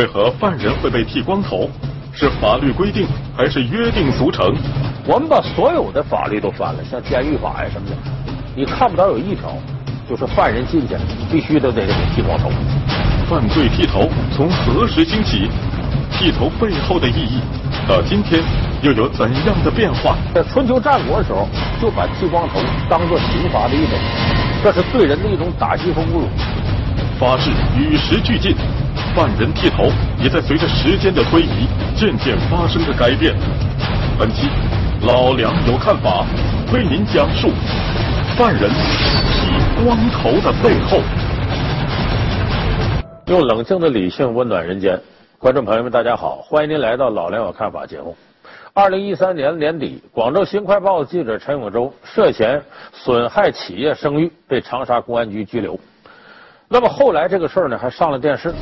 为何犯人会被剃光头？是法律规定还是约定俗成？我们把所有的法律都翻了，像监狱法呀什么的，你看不到有一条，就是犯人进去必须都得给剃光头。犯罪剃头从何时兴起？剃头背后的意义，到今天又有怎样的变化？在春秋战国的时候，就把剃光头当做刑罚的一种，这是对人的一种打击和侮辱。法治与时俱进，犯人剃头也在随着时间的推移渐渐发生着改变。本期老梁有看法，为您讲述犯人剃光头的背后。用冷静的理性温暖人间。观众朋友们，大家好，欢迎您来到《老梁有看法》节目。二零一三年年底，广州《新快报》记者陈永洲涉嫌损害企业声誉，被长沙公安局拘留。那么后来这个事儿呢，还上了电视。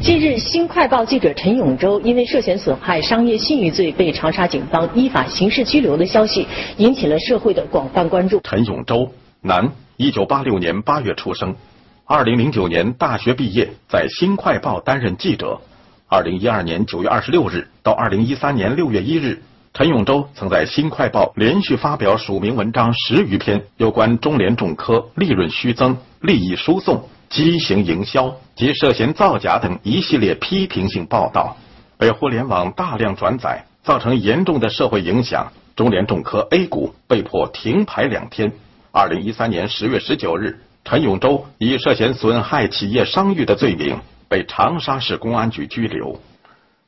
近日，《新快报》记者陈永洲因为涉嫌损害商业信誉罪被长沙警方依法刑事拘留的消息，引起了社会的广泛关注。陈永洲，男，一九八六年八月出生。二零零九年大学毕业，在《新快报》担任记者。二零一二年九月二十六日到二零一三年六月一日，陈永洲曾在《新快报》连续发表署名文章十余篇，有关中联重科利润虚增、利益输送、畸形营销及涉嫌造假等一系列批评性报道，被互联网大量转载，造成严重的社会影响。中联重科 A 股被迫停牌两天。二零一三年十月十九日。陈永洲以涉嫌损害企业商誉的罪名被长沙市公安局拘留。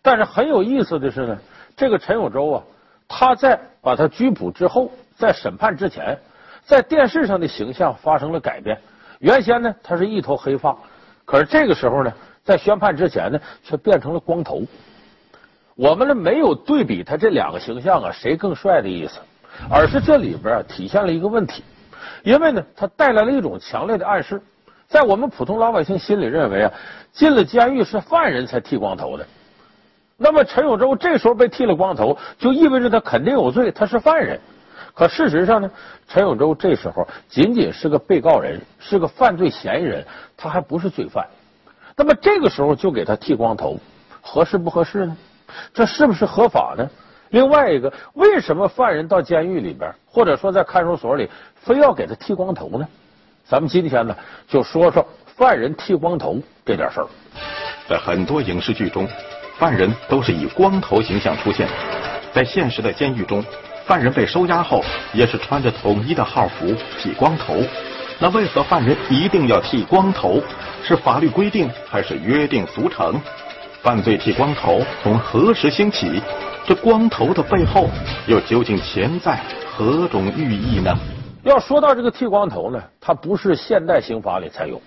但是很有意思的是呢，这个陈永洲啊，他在把他拘捕之后，在审判之前，在电视上的形象发生了改变。原先呢，他是一头黑发，可是这个时候呢，在宣判之前呢，却变成了光头。我们呢没有对比他这两个形象啊，谁更帅的意思，而是这里边啊体现了一个问题。因为呢，它带来了一种强烈的暗示，在我们普通老百姓心里认为啊，进了监狱是犯人才剃光头的。那么陈永洲这时候被剃了光头，就意味着他肯定有罪，他是犯人。可事实上呢，陈永洲这时候仅仅是个被告人，是个犯罪嫌疑人，他还不是罪犯。那么这个时候就给他剃光头，合适不合适呢？这是不是合法呢？另外一个，为什么犯人到监狱里边，或者说在看守所里，非要给他剃光头呢？咱们今天呢，就说说犯人剃光头这点事儿。在很多影视剧中，犯人都是以光头形象出现。在现实的监狱中，犯人被收押后，也是穿着统一的号服，剃光头。那为何犯人一定要剃光头？是法律规定还是约定俗成？犯罪剃光头从何时兴起？这光头的背后又究竟潜在何种寓意呢？要说到这个剃光头呢，它不是现代刑法里才有，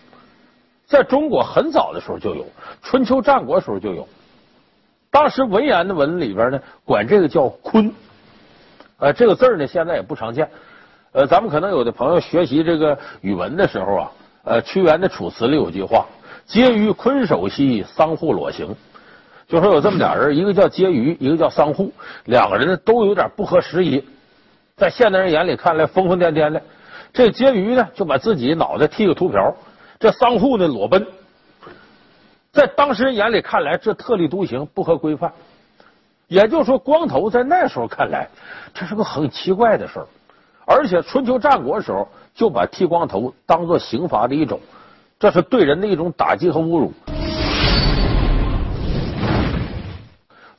在中国很早的时候就有，春秋战国时候就有。当时文言的文里边呢，管这个叫坤，呃，这个字呢现在也不常见。呃，咱们可能有的朋友学习这个语文的时候啊，呃，屈原的《楚辞》里有句话：“皆于坤首兮，桑户裸行。”就说有这么俩人，一个叫婕妤，一个叫桑户，两个人呢都有点不合时宜，在现代人眼里看来疯疯癫癫的。这婕妤呢就把自己脑袋剃个秃瓢，这桑户呢裸奔，在当时人眼里看来这特立独行，不合规范。也就是说，光头在那时候看来这是个很奇怪的事儿，而且春秋战国时候就把剃光头当做刑罚的一种，这是对人的一种打击和侮辱。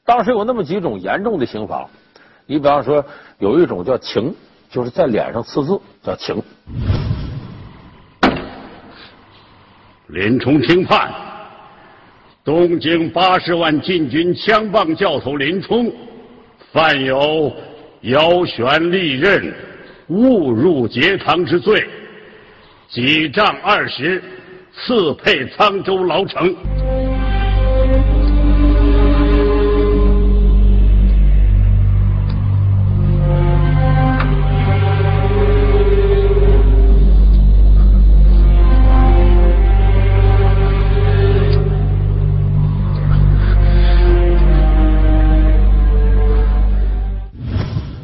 当时有那么几种严重的刑罚，你比方说有一种叫刑，就是在脸上刺字，叫刑。林冲听判：东京八十万禁军枪棒教头林冲，犯有腰悬利刃、误入节堂之罪，几杖二十，刺配沧州牢城。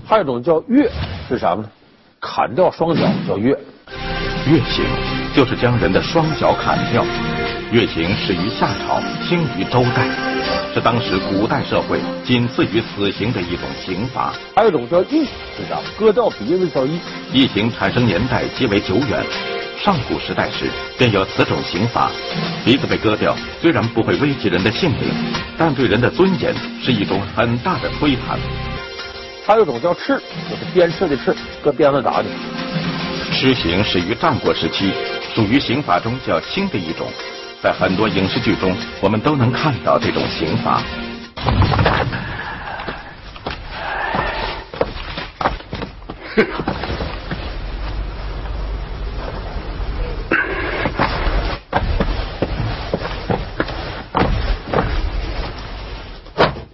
还有一种叫月，是什么呢？砍掉双脚叫月。月刑就是将人的双脚砍掉。月刑始于夏朝，兴于周代，是当时古代社会仅次于死刑的一种刑罚。还有一种叫缢，是啥，割掉鼻子叫缢。缢刑产生年代极为久远，上古时代时便有此种刑罚。鼻子被割掉，虽然不会危及人的性命，但对人的尊严是一种很大的推弹。还有一种叫笞，就是鞭笞的笞，搁鞭子打你。笞刑始于战国时期，属于刑法中较轻的一种。在很多影视剧中，我们都能看到这种刑罚。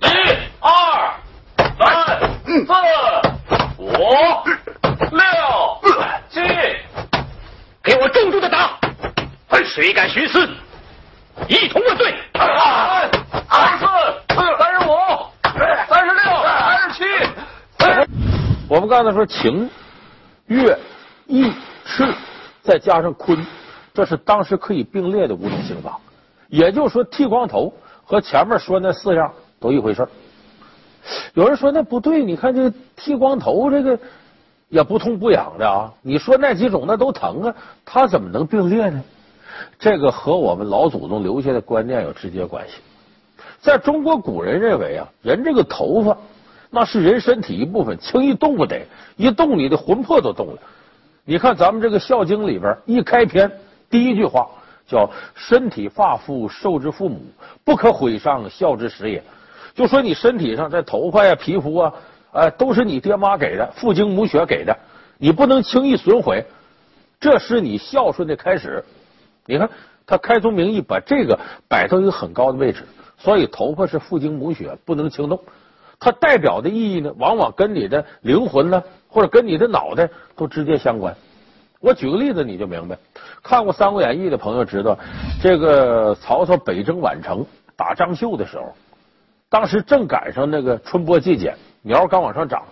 一、二、三、四、五、六、七，给我重重的打！谁敢徇私，一同问罪！二、二十四、三十五、三十六、三十七。我们刚才说情、乐、义、赤，再加上坤，这是当时可以并列的五种刑法。也就是说，剃光头和前面说那四样都一回事有人说那不对，你看这个剃光头这个也不痛不痒的啊。你说那几种那都疼啊，他怎么能并列呢？这个和我们老祖宗留下的观念有直接关系。在中国古人认为啊，人这个头发那是人身体一部分，轻易动不得，一动你的魂魄都动了。你看咱们这个《孝经》里边一开篇第一句话叫“身体发肤受之父母，不可毁伤，孝之始也”，就说你身体上这头发呀、皮肤啊，哎，都是你爹妈给的，父精母血给的，你不能轻易损毁，这是你孝顺的开始。你看，他开宗明义把这个摆到一个很高的位置，所以头发是父精母血，不能轻动。它代表的意义呢，往往跟你的灵魂呢，或者跟你的脑袋都直接相关。我举个例子，你就明白。看过《三国演义》的朋友知道，这个曹操北征宛城打张绣的时候，当时正赶上那个春播季节，苗刚往上长。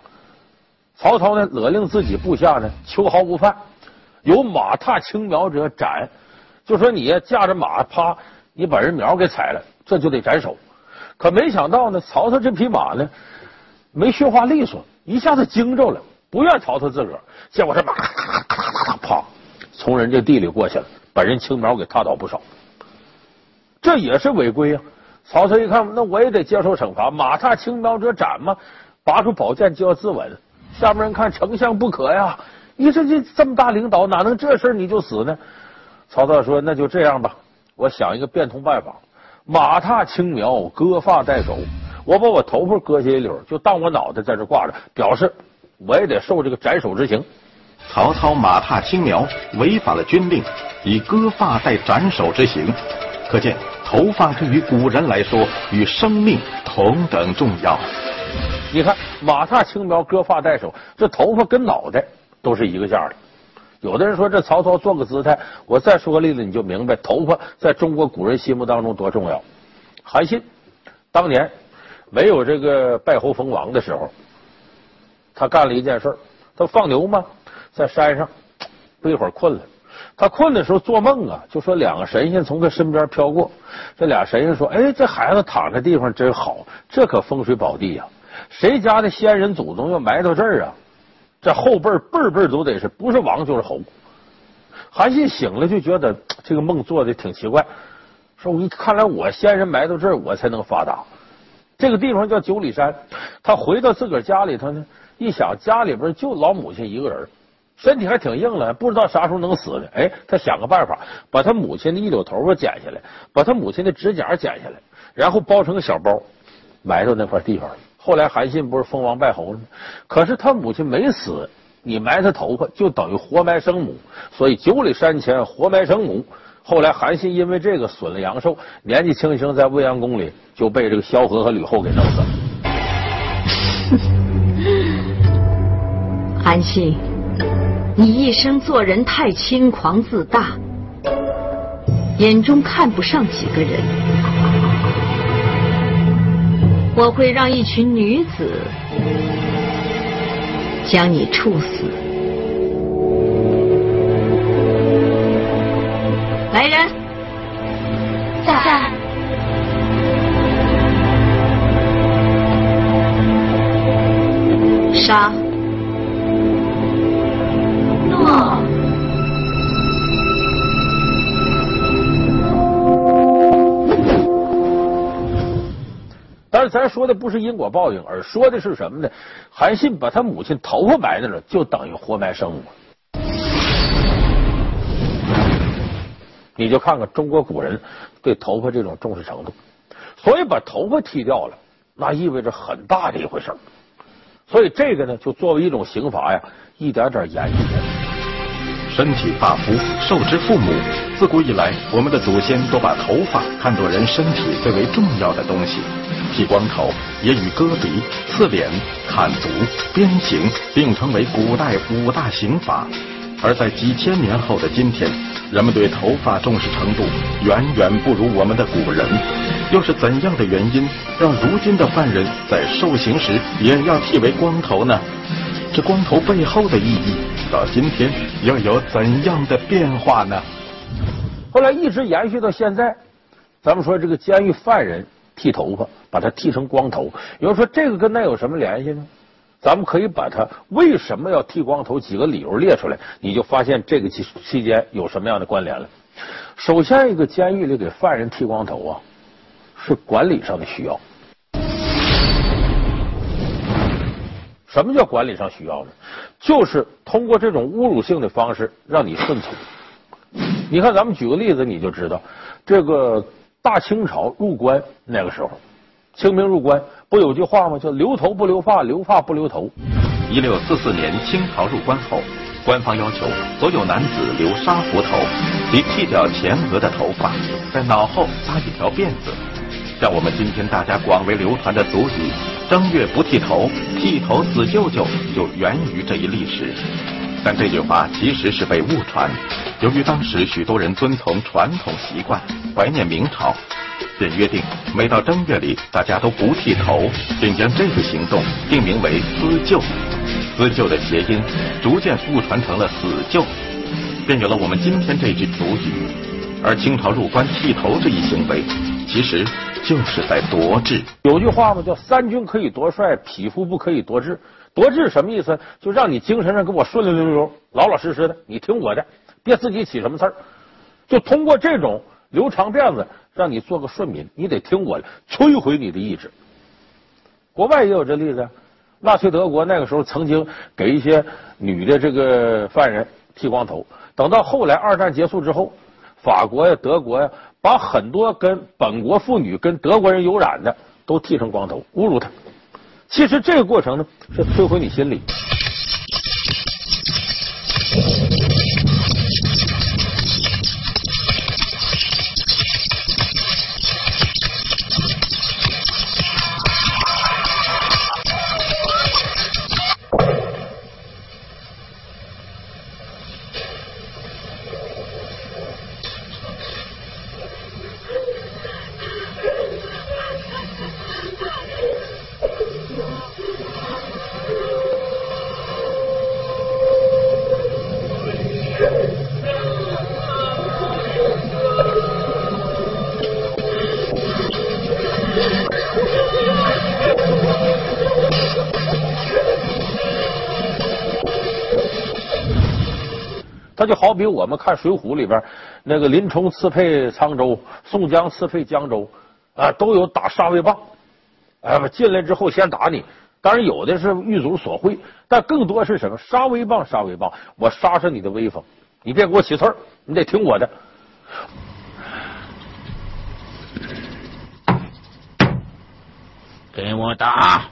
曹操呢，勒令自己部下呢，秋毫无犯，有马踏青苗者斩。就说你呀驾着马，啪，你把人苗给踩了，这就得斩首。可没想到呢，曹操这匹马呢，没驯化利索，一下子惊着了，不愿曹操自个儿，结果这马咔咔咔咔咔啪，从人家地里过去了，把人青苗给踏倒不少。这也是违规啊！曹操一看，那我也得接受惩罚，马踏青苗者斩嘛，拔出宝剑就要自刎。下面人看丞相不可呀，你说这这么大领导，哪能这事你就死呢？曹操说：“那就这样吧，我想一个变通办法，马踏青苗，割发代首。我把我头发割下一绺，就当我脑袋在这挂着，表示我也得受这个斩首之刑。”曹操马踏青苗，违反了军令，以割发代斩首之刑。可见，头发对于古人来说，与生命同等重要。你看，马踏青苗，割发代首，这头发跟脑袋都是一个价的。有的人说这曹操做个姿态，我再说个例子，你就明白头发在中国古人心目当中多重要。韩信当年没有这个拜侯封王的时候，他干了一件事他放牛嘛，在山上不一会儿困了，他困的时候做梦啊，就说两个神仙从他身边飘过，这俩神仙说：“哎，这孩子躺的地方真好，这可风水宝地呀！谁家的先人祖宗要埋到这儿啊？”这后辈辈辈都得是，不是王就是侯。韩信醒了就觉得这个梦做的挺奇怪，说：“我看来我先人埋到这儿，我才能发达。”这个地方叫九里山。他回到自个儿家里头呢，一想家里边就老母亲一个人，身体还挺硬了，不知道啥时候能死呢。哎，他想个办法，把他母亲的一绺头发剪下来，把他母亲的指甲剪下来，然后包成个小包，埋到那块地方。后来韩信不是封王拜侯了吗？可是他母亲没死，你埋他头发就等于活埋生母，所以九里山前活埋生母。后来韩信因为这个损了阳寿，年纪轻轻在未央宫里就被这个萧何和吕后给弄死了。韩信，你一生做人太轻狂自大，眼中看不上几个人。我会让一群女子将你处死。来人，在。杀。咱说的不是因果报应，而说的是什么呢？韩信把他母亲头发埋那了，就等于活埋生母。你就看看中国古人对头发这种重视程度，所以把头发剃掉了，那意味着很大的一回事儿。所以这个呢，就作为一种刑罚呀，一点点延续下去。身体发肤受之父母，自古以来，我们的祖先都把头发看作人身体最为重要的东西。剃光头也与割鼻、刺脸、砍足、鞭刑并称为古代五大刑罚。而在几千年后的今天，人们对头发重视程度远远不如我们的古人。又是怎样的原因让如今的犯人在受刑时也要剃为光头呢？这光头背后的意义，到今天又有怎样的变化呢？后来一直延续到现在，咱们说这个监狱犯人剃头发，把它剃成光头。有人说这个跟那有什么联系呢？咱们可以把它为什么要剃光头几个理由列出来，你就发现这个期期间有什么样的关联了。首先，一个监狱里给犯人剃光头啊，是管理上的需要。什么叫管理上需要呢？就是通过这种侮辱性的方式让你顺从。你看，咱们举个例子，你就知道，这个大清朝入关那个时候，清兵入关不有句话吗？叫“留头不留发，留发不留头”。一六四四年清朝入关后，官方要求所有男子留沙胡头，即剃掉前额的头发，在脑后扎一条辫子。像我们今天大家广为流传的俗语“正月不剃头，剃头死舅舅”就源于这一历史。但这句话其实是被误传，由于当时许多人遵从传统习惯，怀念明朝，便约定每到正月里大家都不剃头，并将这个行动定名为“思旧”。思旧的谐音逐渐误传成了“死旧”，便有了我们今天这句俗语。而清朝入关剃头这一行为，其实就是在夺志。有句话嘛，叫“三军可以夺帅，匹夫不可以夺志”。夺志什么意思？就让你精神上给我顺顺溜溜、老老实实的，你听我的，别自己起什么刺儿。就通过这种留长辫子，让你做个顺民，你得听我的，摧毁你的意志。国外也有这例子，纳粹德国那个时候曾经给一些女的这个犯人剃光头，等到后来二战结束之后。法国呀，德国呀，把很多跟本国妇女、跟德国人有染的都剃成光头，侮辱他。其实这个过程呢，是摧毁你心理。他就好比我们看《水浒》里边那个林冲刺配沧州，宋江刺配江州，啊，都有打杀威棒，哎，进来之后先打你。当然有的是狱卒所会，但更多是什么？杀威棒，杀威棒，我杀杀你的威风，你别给我起刺儿，你得听我的。给我打！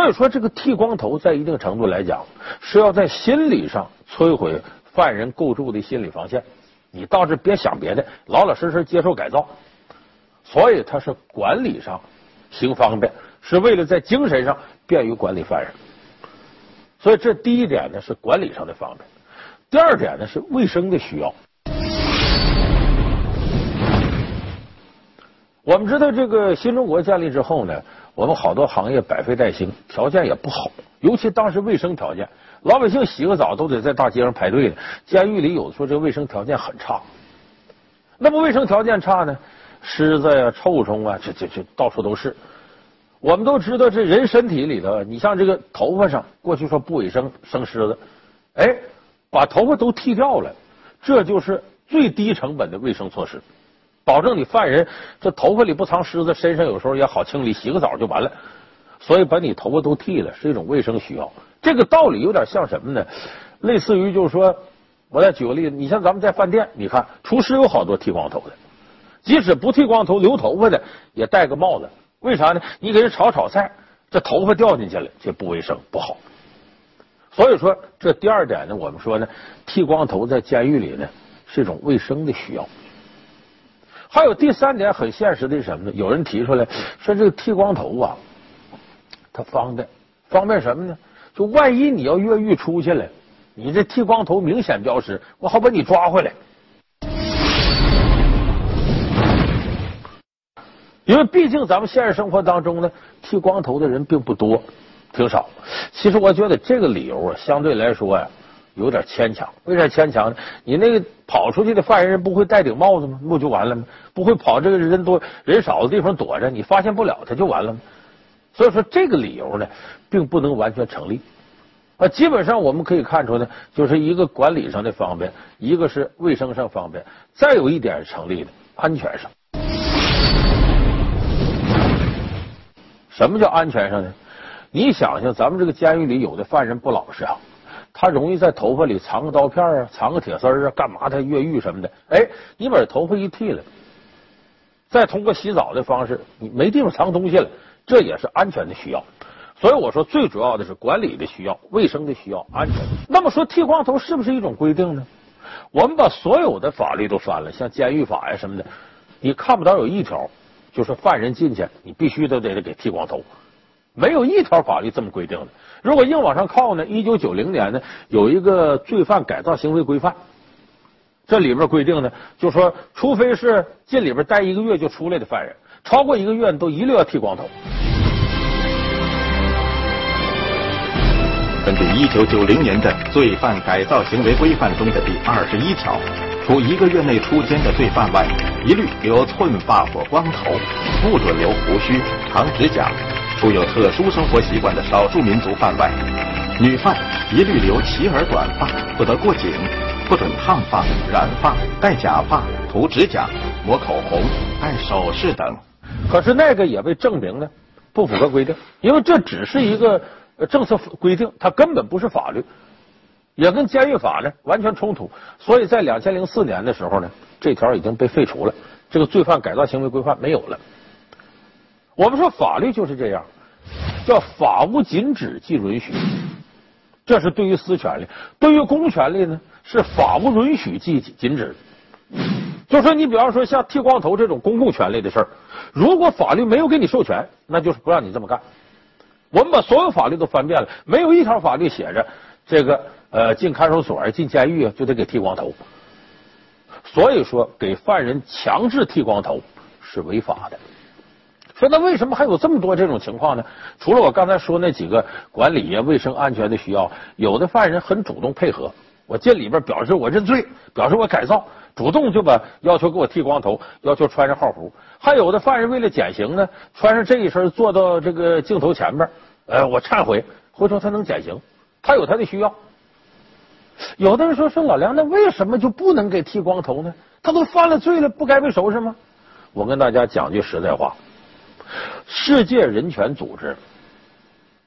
所以说，这个剃光头在一定程度来讲，是要在心理上摧毁犯人构筑的心理防线。你倒是别想别的，老老实实接受改造。所以，他是管理上行方便，是为了在精神上便于管理犯人。所以，这第一点呢是管理上的方便，第二点呢是卫生的需要。我们知道这个新中国建立之后呢，我们好多行业百废待兴，条件也不好，尤其当时卫生条件，老百姓洗个澡都得在大街上排队的。监狱里有的说这卫生条件很差，那么卫生条件差呢，虱子呀、臭虫啊，这这这到处都是。我们都知道，这人身体里头，你像这个头发上，过去说不卫生生虱子，哎，把头发都剃掉了，这就是最低成本的卫生措施。保证你犯人这头发里不藏虱子，身上有时候也好清理，洗个澡就完了。所以把你头发都剃了，是一种卫生需要。这个道理有点像什么呢？类似于就是说，我再举个例子，你像咱们在饭店，你看厨师有好多剃光头的，即使不剃光头留头发的也戴个帽子。为啥呢？你给人炒炒菜，这头发掉进去了，这不卫生不好。所以说，这第二点呢，我们说呢，剃光头在监狱里呢是一种卫生的需要。还有第三点很现实的是什么呢？有人提出来说，这个剃光头啊，它方便，方便什么呢？就万一你要越狱出去了，你这剃光头明显标识，我好把你抓回来。因为毕竟咱们现实生活当中呢，剃光头的人并不多，挺少。其实我觉得这个理由啊，相对来说呀。有点牵强，为啥牵强呢？你那个跑出去的犯人不会戴顶帽子吗？不就完了吗？不会跑这个人多人少的地方躲着，你发现不了他就完了吗？所以说这个理由呢，并不能完全成立。啊，基本上我们可以看出呢，就是一个管理上的方便，一个是卫生上方便，再有一点成立的安全上。什么叫安全上呢？你想想，咱们这个监狱里有的犯人不老实啊。他容易在头发里藏个刀片啊，藏个铁丝啊，干嘛？他越狱什么的？哎，你把头发一剃了，再通过洗澡的方式，你没地方藏东西了，这也是安全的需要。所以我说，最主要的是管理的需要、卫生的需要、安全。那么说，剃光头是不是一种规定呢？我们把所有的法律都翻了，像监狱法呀什么的，你看不到有一条，就是犯人进去，你必须都得给剃光头。没有一条法律这么规定的。如果硬往上靠呢？一九九零年呢，有一个罪犯改造行为规范，这里边规定呢，就说，除非是进里边待一个月就出来的犯人，超过一个月都一律要剃光头。根据一九九零年的罪犯改造行为规范中的第二十一条，除一个月内出监的罪犯外，一律留寸发或光头，不准留胡须、长指甲。除有特殊生活习惯的少数民族犯外，女犯一律留齐耳短发，不得过颈，不准烫发、染发、戴假发、涂指甲、抹口红、戴首饰等。可是那个也被证明呢，不符合规定，因为这只是一个政策规定，它根本不是法律，也跟监狱法呢完全冲突。所以在两千零四年的时候呢，这条已经被废除了，这个罪犯改造行为规范没有了。我们说法律就是这样，叫法无禁止即允许，这是对于私权利；对于公权利呢，是法无允许即禁止。就说你比方说像剃光头这种公共权利的事儿，如果法律没有给你授权，那就是不让你这么干。我们把所有法律都翻遍了，没有一条法律写着这个呃进看守所啊、进监狱啊就得给剃光头。所以说，给犯人强制剃光头是违法的。说那为什么还有这么多这种情况呢？除了我刚才说那几个管理呀、卫生安全的需要，有的犯人很主动配合。我进里边表示我认罪，表示我改造，主动就把要求给我剃光头，要求穿上号服。还有的犯人为了减刑呢，穿上这一身坐到这个镜头前边，呃，我忏悔，回头他能减刑，他有他的需要。有的人说说老梁，那为什么就不能给剃光头呢？他都犯了罪了，不该被收拾吗？我跟大家讲句实在话。世界人权组织，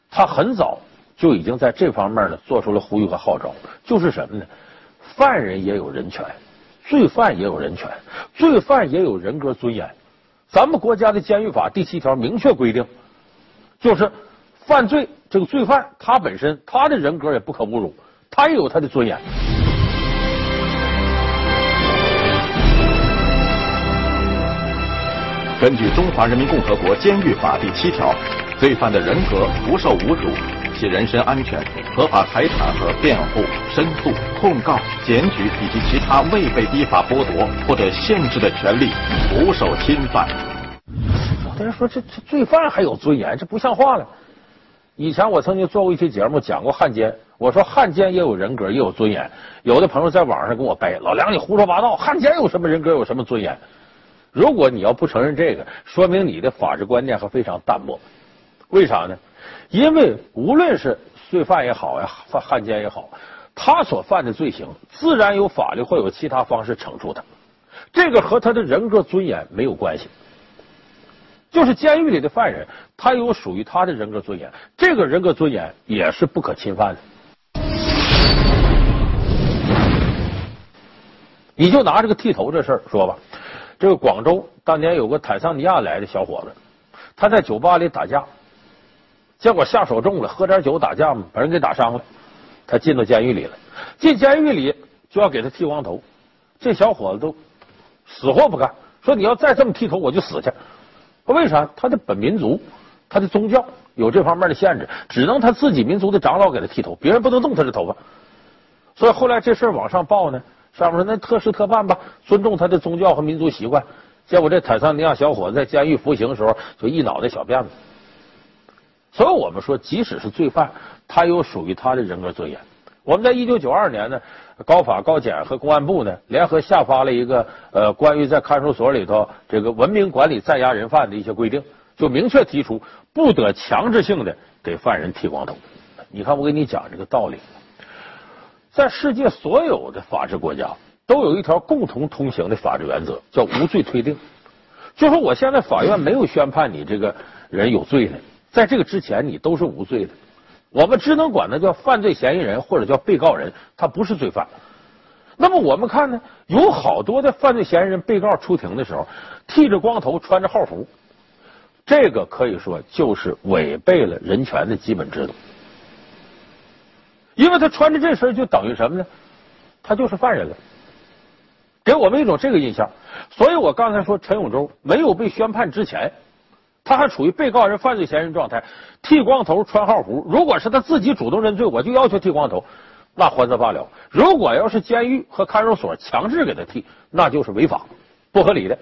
他很早就已经在这方面呢做出了呼吁和号召，就是什么呢？犯人也有人权，罪犯也有人权，罪犯也有人格尊严。咱们国家的监狱法第七条明确规定，就是犯罪这个罪犯他本身他的人格也不可侮辱，他也有他的尊严。根据《中华人民共和国监狱法》第七条，罪犯的人格不受侮辱，其人身安全、合法财产和辩护、申诉、控告、检举以及其他未被依法剥夺或者限制的权利不受侵犯。有的人说这这罪犯还有尊严，这不像话了。以前我曾经做过一期节目，讲过汉奸。我说汉奸也有人格，也有尊严。有的朋友在网上跟我掰，老梁你胡说八道，汉奸有什么人格，有什么尊严？如果你要不承认这个，说明你的法治观念还非常淡漠。为啥呢？因为无论是罪犯也好呀，犯汉奸也好，他所犯的罪行，自然有法律或有其他方式惩处他。这个和他的人格尊严没有关系。就是监狱里的犯人，他有属于他的人格尊严，这个人格尊严也是不可侵犯的。你就拿这个剃头这事儿说吧，这个广州当年有个坦桑尼亚来的小伙子，他在酒吧里打架，结果下手重了，喝点酒打架嘛，把人给打伤了，他进到监狱里了。进监狱里就要给他剃光头，这小伙子都死活不干，说你要再这么剃头，我就死去。为啥？他的本民族，他的宗教有这方面的限制，只能他自己民族的长老给他剃头，别人不能动他的头发。所以后来这事儿往上报呢，上面说那特事特办吧，尊重他的宗教和民族习惯。结果这坦桑尼亚小伙子在监狱服刑的时候，就一脑袋小辫子。所以我们说，即使是罪犯，他有属于他的人格尊严。我们在一九九二年呢，高法、高检和公安部呢联合下发了一个呃关于在看守所里头这个文明管理在押人犯的一些规定，就明确提出不得强制性的给犯人剃光头。你看，我给你讲这个道理，在世界所有的法治国家都有一条共同通行的法治原则，叫无罪推定。就说我现在法院没有宣判你这个人有罪呢，在这个之前你都是无罪的。我们只能管他叫犯罪嫌疑人或者叫被告人，他不是罪犯。那么我们看呢，有好多的犯罪嫌疑人、被告出庭的时候，剃着光头，穿着号服，这个可以说就是违背了人权的基本制度。因为他穿着这身，就等于什么呢？他就是犯人了，给我们一种这个印象。所以我刚才说，陈永洲没有被宣判之前。他还处于被告人、犯罪嫌疑人状态，剃光头、穿号服。如果是他自己主动认罪，我就要求剃光头，那还则罢了。如果要是监狱和看守所强制给他剃，那就是违法、不合理的。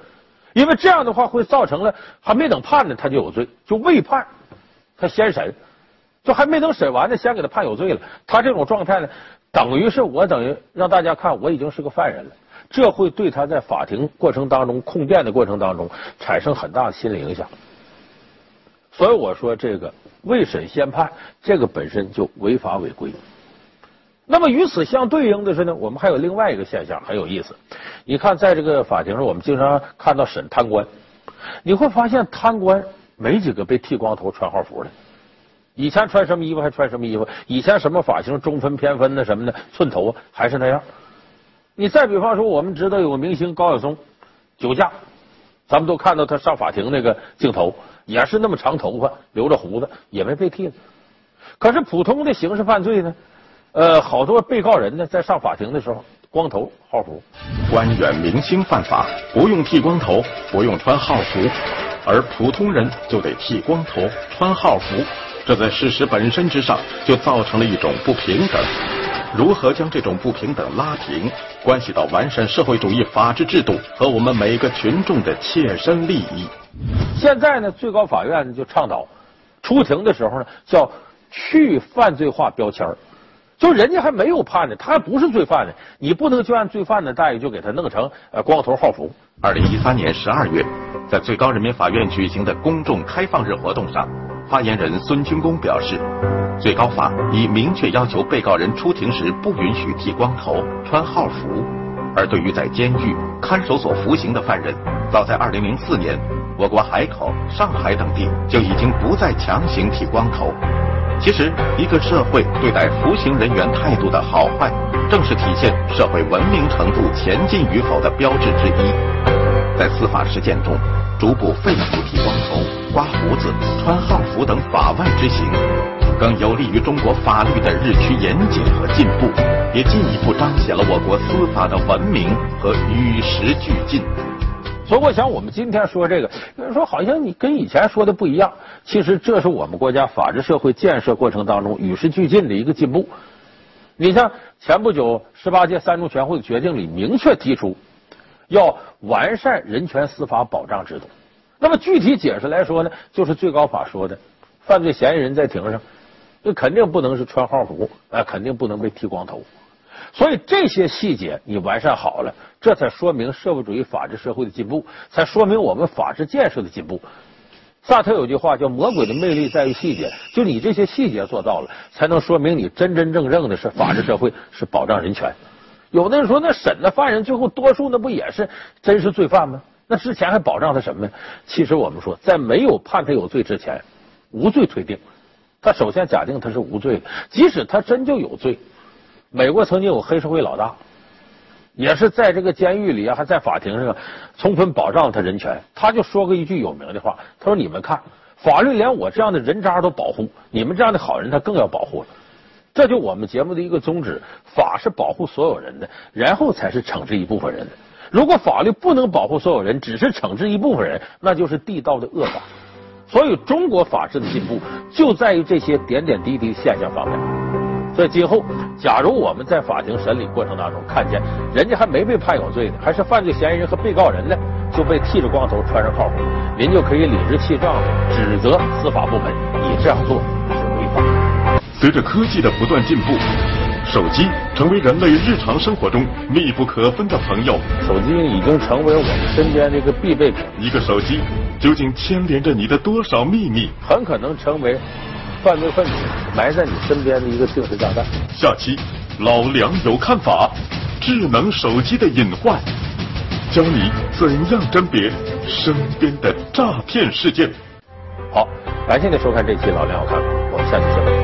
因为这样的话会造成了还没等判呢，他就有罪，就未判，他先审，就还没等审完呢，先给他判有罪了。他这种状态呢，等于是我等于让大家看我已经是个犯人了，这会对他在法庭过程当中控辩的过程当中产生很大的心理影响。所以我说，这个未审先判，这个本身就违法违规。那么与此相对应的是呢，我们还有另外一个现象很有意思。你看，在这个法庭上，我们经常看到审贪官，你会发现贪官没几个被剃光头、穿号服的。以前穿什么衣服还穿什么衣服，以前什么发型，中分、偏分的什么的，寸头啊还是那样。你再比方说，我们知道有个明星高晓松酒驾，咱们都看到他上法庭那个镜头。也是那么长头发，留着胡子，也没被剃了。可是普通的刑事犯罪呢，呃，好多被告人呢，在上法庭的时候，光头号服。官员明星犯法，不用剃光头，不用穿号服，而普通人就得剃光头、穿号服，这在事实本身之上就造成了一种不平等。如何将这种不平等拉平，关系到完善社会主义法治制度和我们每个群众的切身利益。现在呢，最高法院呢就倡导，出庭的时候呢叫去犯罪化标签就人家还没有判呢，他还不是罪犯呢，你不能就按罪犯的待遇就给他弄成呃光头号服。二零一三年十二月，在最高人民法院举行的公众开放日活动上，发言人孙军功表示。最高法已明确要求被告人出庭时不允许剃光头、穿号服，而对于在监狱、看守所服刑的犯人，早在2004年，我国海口、上海等地就已经不再强行剃光头。其实，一个社会对待服刑人员态度的好坏，正是体现社会文明程度前进与否的标志之一。在司法实践中，逐步废除剃光头、刮胡子、穿汉服等法外之行。更有利于中国法律的日趋严谨和进步，也进一步彰显了我国司法的文明和与时俱进。所以，我想我们今天说这个，有人说好像你跟以前说的不一样。其实，这是我们国家法治社会建设过程当中与时俱进的一个进步。你像前不久十八届三中全会决定里明确提出，要完善人权司法保障制度。那么具体解释来说呢，就是最高法说的，犯罪嫌疑人在庭上，那肯定不能是穿号服，啊，肯定不能被剃光头。所以这些细节你完善好了，这才说明社会主义法治社会的进步，才说明我们法治建设的进步。萨特有句话叫“魔鬼的魅力在于细节”，就你这些细节做到了，才能说明你真真正正的是法治社会，是保障人权。有的人说，那审的犯人最后多数那不也是真实罪犯吗？那之前还保障他什么呀？其实我们说，在没有判他有罪之前，无罪推定，他首先假定他是无罪的。即使他真就有罪，美国曾经有黑社会老大，也是在这个监狱里啊，还在法庭上充分保障他人权。他就说过一句有名的话，他说：“你们看，法律连我这样的人渣都保护，你们这样的好人他更要保护了。”这就我们节目的一个宗旨：法是保护所有人的，然后才是惩治一部分人的。如果法律不能保护所有人，只是惩治一部分人，那就是地道的恶法。所以，中国法治的进步就在于这些点点滴滴现象方面。所以，今后假如我们在法庭审理过程当中看见人家还没被判有罪呢，还是犯罪嫌疑人和被告人呢，就被剃着光头穿上铐服，您就可以理直气壮的指责司法部门，你这样做是违法。随着科技的不断进步。手机成为人类日常生活中密不可分的朋友。手机已经成为我们身边的一个必备品。一个手机究竟牵连着你的多少秘密？很可能成为犯罪分子埋在你身边的一个定时炸弹。下期老梁有看法，智能手机的隐患，教你怎样甄别身边的诈骗事件。好，感谢您收看这期老梁有看法，我们下期见。